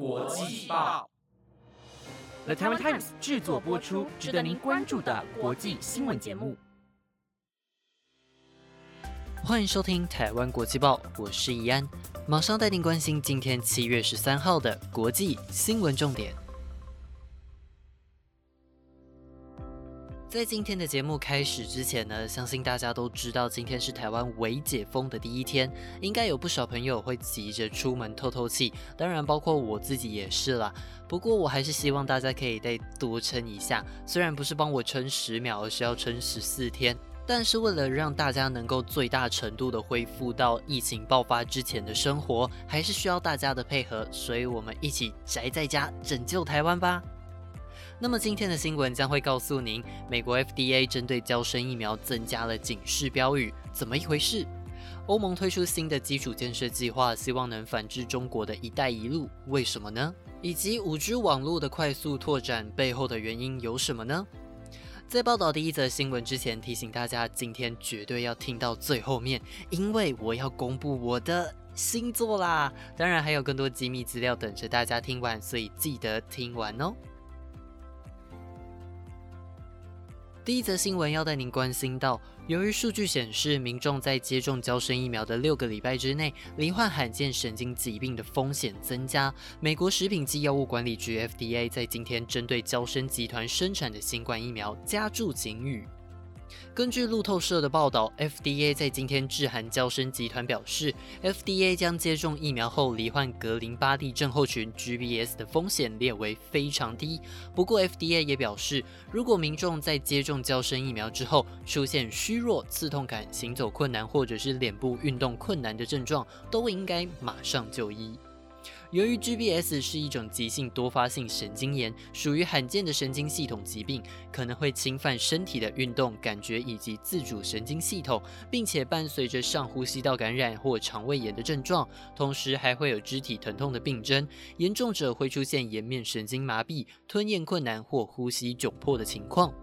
国际报，The Taiwan Times 制作播出，值得您关注的国际新闻节目。欢迎收听台湾国际报，我是怡安，马上带您关心今天七月十三号的国际新闻重点。在今天的节目开始之前呢，相信大家都知道今天是台湾微解封的第一天，应该有不少朋友会急着出门透透气，当然包括我自己也是啦。不过我还是希望大家可以再多撑一下，虽然不是帮我撑十秒，而是要撑十四天，但是为了让大家能够最大程度的恢复到疫情爆发之前的生活，还是需要大家的配合，所以我们一起宅在家拯救台湾吧。那么今天的新闻将会告诉您，美国 FDA 针对交生疫苗增加了警示标语，怎么一回事？欧盟推出新的基础建设计划，希望能反制中国的一带一路，为什么呢？以及五 G 网络的快速拓展背后的原因有什么呢？在报道第一则新闻之前，提醒大家，今天绝对要听到最后面，因为我要公布我的星座啦！当然还有更多机密资料等着大家听完，所以记得听完哦。第一则新闻要带您关心到，由于数据显示，民众在接种交生疫苗的六个礼拜之内，罹患罕见神经疾病的风险增加。美国食品及药物管理局 FDA 在今天针对交生集团生产的新冠疫苗加注警语。根据路透社的报道，FDA 在今天致函交生集团表示，FDA 将接种疫苗后罹患格林巴蒂症候群 （GBS） 的风险列为非常低。不过，FDA 也表示，如果民众在接种交生疫苗之后出现虚弱、刺痛感、行走困难或者是脸部运动困难的症状，都应该马上就医。由于 GBS 是一种急性多发性神经炎，属于罕见的神经系统疾病，可能会侵犯身体的运动、感觉以及自主神经系统，并且伴随着上呼吸道感染或肠胃炎的症状，同时还会有肢体疼痛的病症，严重者会出现颜面神经麻痹、吞咽困难或呼吸窘迫的情况。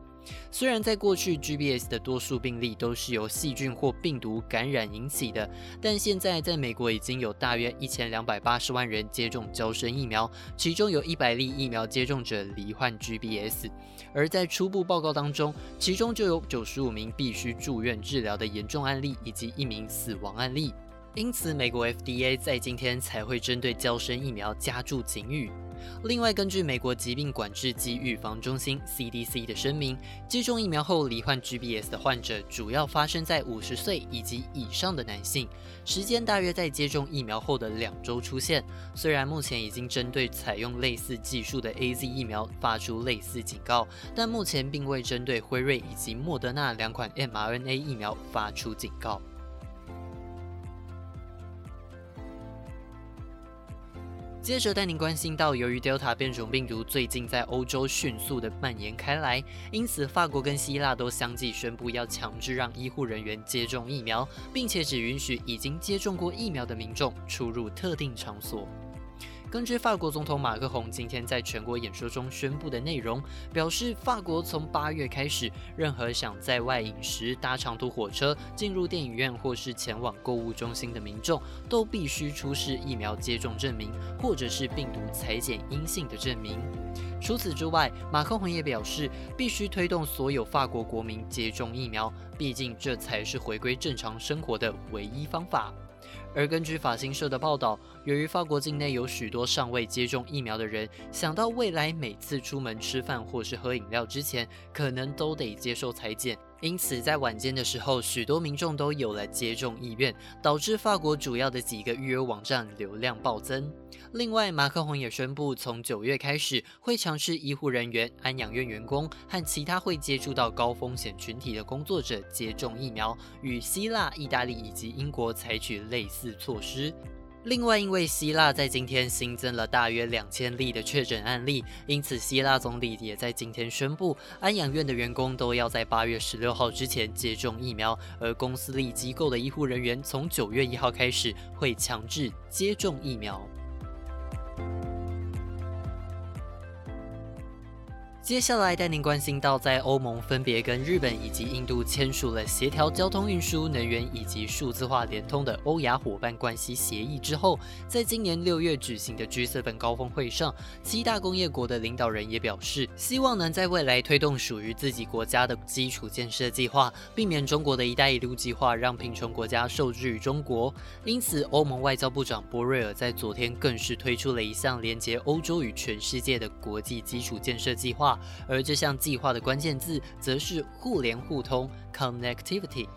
虽然在过去，GBS 的多数病例都是由细菌或病毒感染引起的，但现在在美国已经有大约一千两百八十万人接种胶生疫苗，其中有一百例疫苗接种者罹患 GBS，而在初步报告当中，其中就有九十五名必须住院治疗的严重案例，以及一名死亡案例。因此，美国 FDA 在今天才会针对胶生疫苗加注警语。另外，根据美国疾病管制及预防中心 （CDC） 的声明，接种疫苗后罹患 GBS 的患者主要发生在五十岁以及以上的男性，时间大约在接种疫苗后的两周出现。虽然目前已经针对采用类似技术的 AZ 疫苗发出类似警告，但目前并未针对辉瑞以及莫德纳两款 mRNA 疫苗发出警告。接着带您关心到，由于 Delta 变种病毒最近在欧洲迅速的蔓延开来，因此法国跟希腊都相继宣布要强制让医护人员接种疫苗，并且只允许已经接种过疫苗的民众出入特定场所。根据法国总统马克宏今天在全国演说中宣布的内容，表示法国从八月开始，任何想在外饮食、搭长途火车、进入电影院或是前往购物中心的民众，都必须出示疫苗接种证明，或者是病毒裁剪阴性的证明。除此之外，马克宏也表示，必须推动所有法国国民接种疫苗，毕竟这才是回归正常生活的唯一方法。而根据法新社的报道，由于法国境内有许多尚未接种疫苗的人，想到未来每次出门吃饭或是喝饮料之前，可能都得接受裁剪。因此，在晚间的时候，许多民众都有了接种意愿，导致法国主要的几个预约网站流量暴增。另外，马克宏也宣布，从九月开始，会强制医护人员、安养院员工和其他会接触到高风险群体的工作者接种疫苗，与希腊、意大利以及英国采取类似措施。另外，因为希腊在今天新增了大约两千例的确诊案例，因此希腊总理也在今天宣布，安养院的员工都要在八月十六号之前接种疫苗，而公司立机构的医护人员从九月一号开始会强制接种疫苗。接下来带您关心到，在欧盟分别跟日本以及印度签署了协调交通运输、能源以及数字化联通的欧亚伙伴关系协议之后，在今年六月举行的 G7 高峰会上，七大工业国的领导人也表示，希望能在未来推动属于自己国家的基础建设计划，避免中国的一带一路计划让贫穷国家受制于中国。因此，欧盟外交部长波瑞尔在昨天更是推出了一项连接欧洲与全世界的国际基础建设计划。而这项计划的关键字则是互联互通 （connectivity）。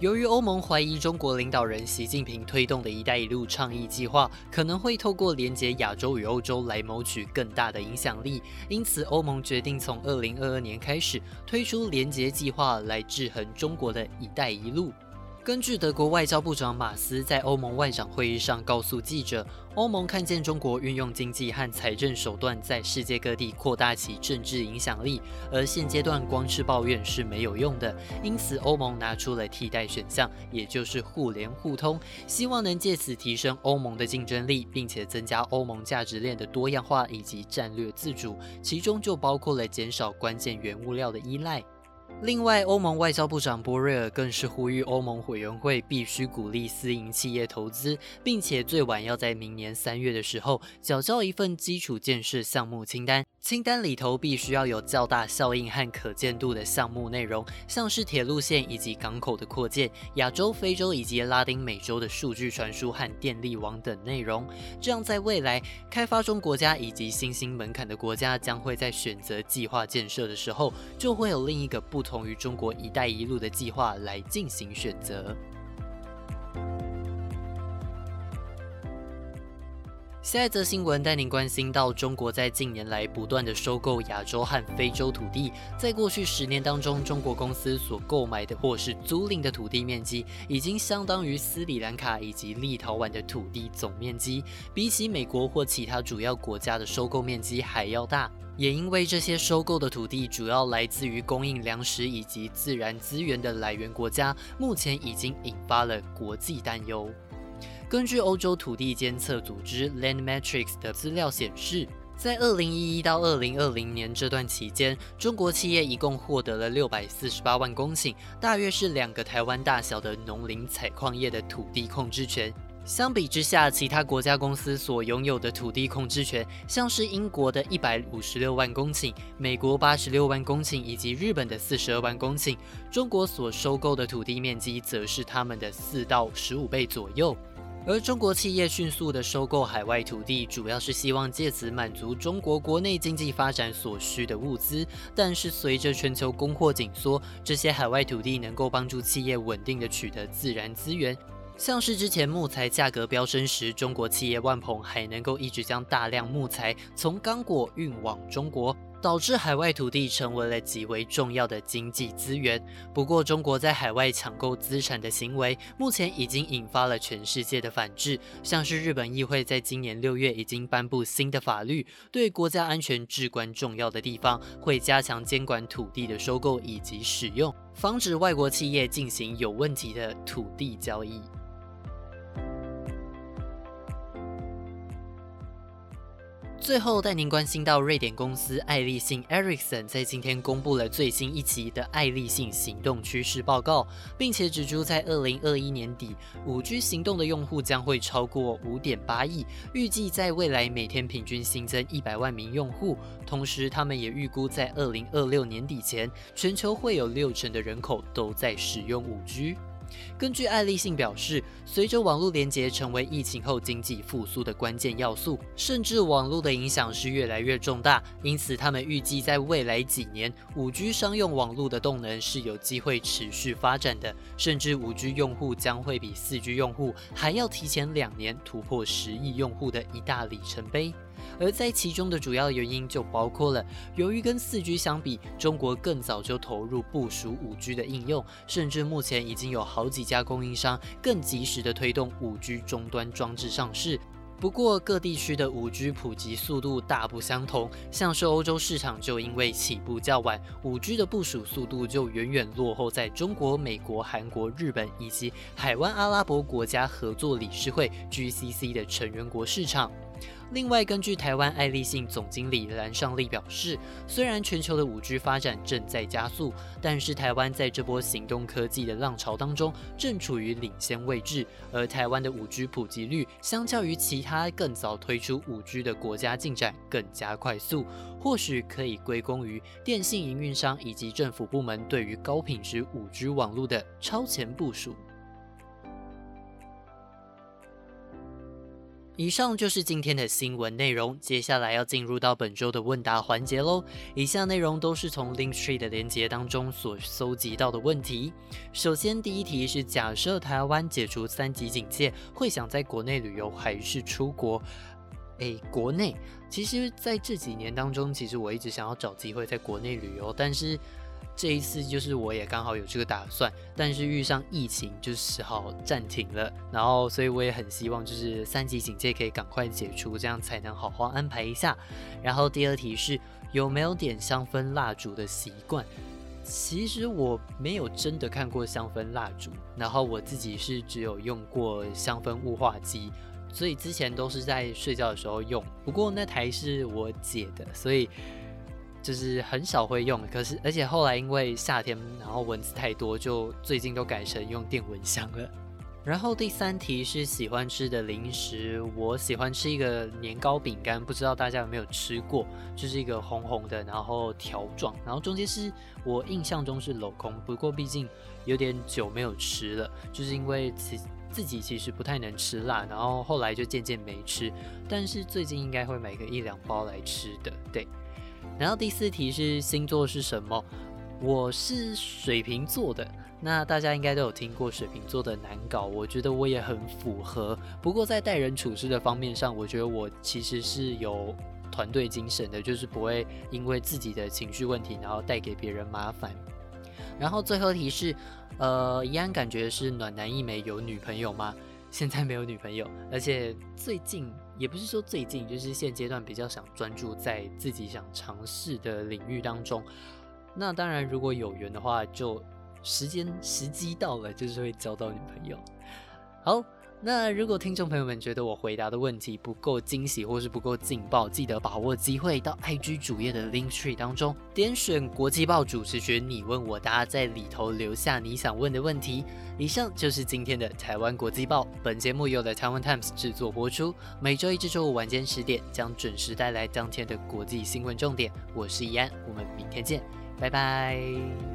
由于欧盟怀疑中国领导人习近平推动的一带一路倡议计划可能会透过连接亚洲与欧洲来谋取更大的影响力，因此欧盟决定从二零二二年开始推出连接计划来制衡中国的一带一路。根据德国外交部长马斯在欧盟外长会议上告诉记者，欧盟看见中国运用经济和财政手段在世界各地扩大其政治影响力，而现阶段光是抱怨是没有用的。因此，欧盟拿出了替代选项，也就是互联互通，希望能借此提升欧盟的竞争力，并且增加欧盟价值链的多样化以及战略自主，其中就包括了减少关键原物料的依赖。另外，欧盟外交部长波瑞尔更是呼吁欧盟委员会必须鼓励私营企业投资，并且最晚要在明年三月的时候缴交一份基础建设项目清单。清单里头必须要有较大效应和可见度的项目内容，像是铁路线以及港口的扩建、亚洲、非洲以及拉丁美洲的数据传输和电力网等内容。这样，在未来开发中国家以及新兴门槛的国家将会在选择计划建设的时候，就会有另一个不同于中国“一带一路”的计划来进行选择。下一则新闻带您关心到，中国在近年来不断的收购亚洲和非洲土地。在过去十年当中，中国公司所购买的或是租赁的土地面积，已经相当于斯里兰卡以及立陶宛的土地总面积，比起美国或其他主要国家的收购面积还要大。也因为这些收购的土地主要来自于供应粮食以及自然资源的来源国家，目前已经引发了国际担忧。根据欧洲土地监测组织 Landmetrics 的资料显示，在2011到2020年这段期间，中国企业一共获得了648万公顷，大约是两个台湾大小的农林采矿业的土地控制权。相比之下，其他国家公司所拥有的土地控制权，像是英国的156万公顷、美国86万公顷以及日本的42万公顷，中国所收购的土地面积则是他们的4到15倍左右。而中国企业迅速的收购海外土地，主要是希望借此满足中国国内经济发展所需的物资。但是随着全球供货紧缩，这些海外土地能够帮助企业稳定的取得自然资源，像是之前木材价格飙升时，中国企业万鹏还能够一直将大量木材从刚果运往中国。导致海外土地成为了极为重要的经济资源。不过，中国在海外抢购资产的行为，目前已经引发了全世界的反制。像是日本议会在今年六月已经颁布新的法律，对国家安全至关重要的地方，会加强监管土地的收购以及使用，防止外国企业进行有问题的土地交易。最后带您关心到瑞典公司爱立信 Ericsson 在今天公布了最新一期的爱立信行动趋势报告，并且指出在二零二一年底，五 G 行动的用户将会超过五点八亿，预计在未来每天平均新增一百万名用户。同时，他们也预估在二零二六年底前，全球会有六成的人口都在使用五 G。根据爱立信表示，随着网络连接成为疫情后经济复苏的关键要素，甚至网络的影响是越来越重大。因此，他们预计在未来几年，5G 商用网络的动能是有机会持续发展的，甚至 5G 用户将会比 4G 用户还要提前两年突破十亿用户的一大里程碑。而在其中的主要原因就包括了，由于跟四 G 相比，中国更早就投入部署五 G 的应用，甚至目前已经有好几家供应商更及时的推动五 G 终端装置上市。不过各地区的五 G 普及速度大不相同，像是欧洲市场就因为起步较晚，五 G 的部署速度就远远落后在中国、美国、韩国、日本以及海湾阿拉伯国家合作理事会 GCC 的成员国市场。另外，根据台湾爱立信总经理蓝尚利表示，虽然全球的五 G 发展正在加速，但是台湾在这波行动科技的浪潮当中，正处于领先位置。而台湾的五 G 普及率，相较于其他更早推出五 G 的国家进展更加快速，或许可以归功于电信营运商以及政府部门对于高品质五 G 网络的超前部署。以上就是今天的新闻内容，接下来要进入到本周的问答环节喽。以下内容都是从 Linktree 的连接当中所搜集到的问题。首先，第一题是假设台湾解除三级警戒，会想在国内旅游还是出国？诶，国内，其实在这几年当中，其实我一直想要找机会在国内旅游，但是。这一次就是我也刚好有这个打算，但是遇上疫情就只好暂停了。然后，所以我也很希望就是三级警戒可以赶快解除，这样才能好好安排一下。然后第二题是有没有点香氛蜡烛的习惯？其实我没有真的看过香氛蜡烛，然后我自己是只有用过香氛雾化机，所以之前都是在睡觉的时候用。不过那台是我姐的，所以。就是很少会用，可是而且后来因为夏天，然后蚊子太多，就最近都改成用电蚊香了。然后第三题是喜欢吃的零食，我喜欢吃一个年糕饼干，不知道大家有没有吃过？就是一个红红的，然后条状，然后中间是我印象中是镂空，不过毕竟有点久没有吃了，就是因为其自己其实不太能吃辣，然后后来就渐渐没吃，但是最近应该会买个一两包来吃的，对。然后第四题是星座是什么？我是水瓶座的。那大家应该都有听过水瓶座的难搞，我觉得我也很符合。不过在待人处事的方面上，我觉得我其实是有团队精神的，就是不会因为自己的情绪问题，然后带给别人麻烦。然后最后题是，呃，怡安感觉是暖男一枚，有女朋友吗？现在没有女朋友，而且最近也不是说最近，就是现阶段比较想专注在自己想尝试的领域当中。那当然，如果有缘的话，就时间时机到了，就是会交到女朋友。好。那如果听众朋友们觉得我回答的问题不够惊喜或是不够劲爆，记得把握机会到 IG 主页的 Link Tree 当中点选国际报主持群，你问我答，在里头留下你想问的问题。以上就是今天的台湾国际报，本节目由台湾 Times 制作播出，每周一至周五晚间十点将准时带来当天的国际新闻重点。我是怡安，我们明天见，拜拜。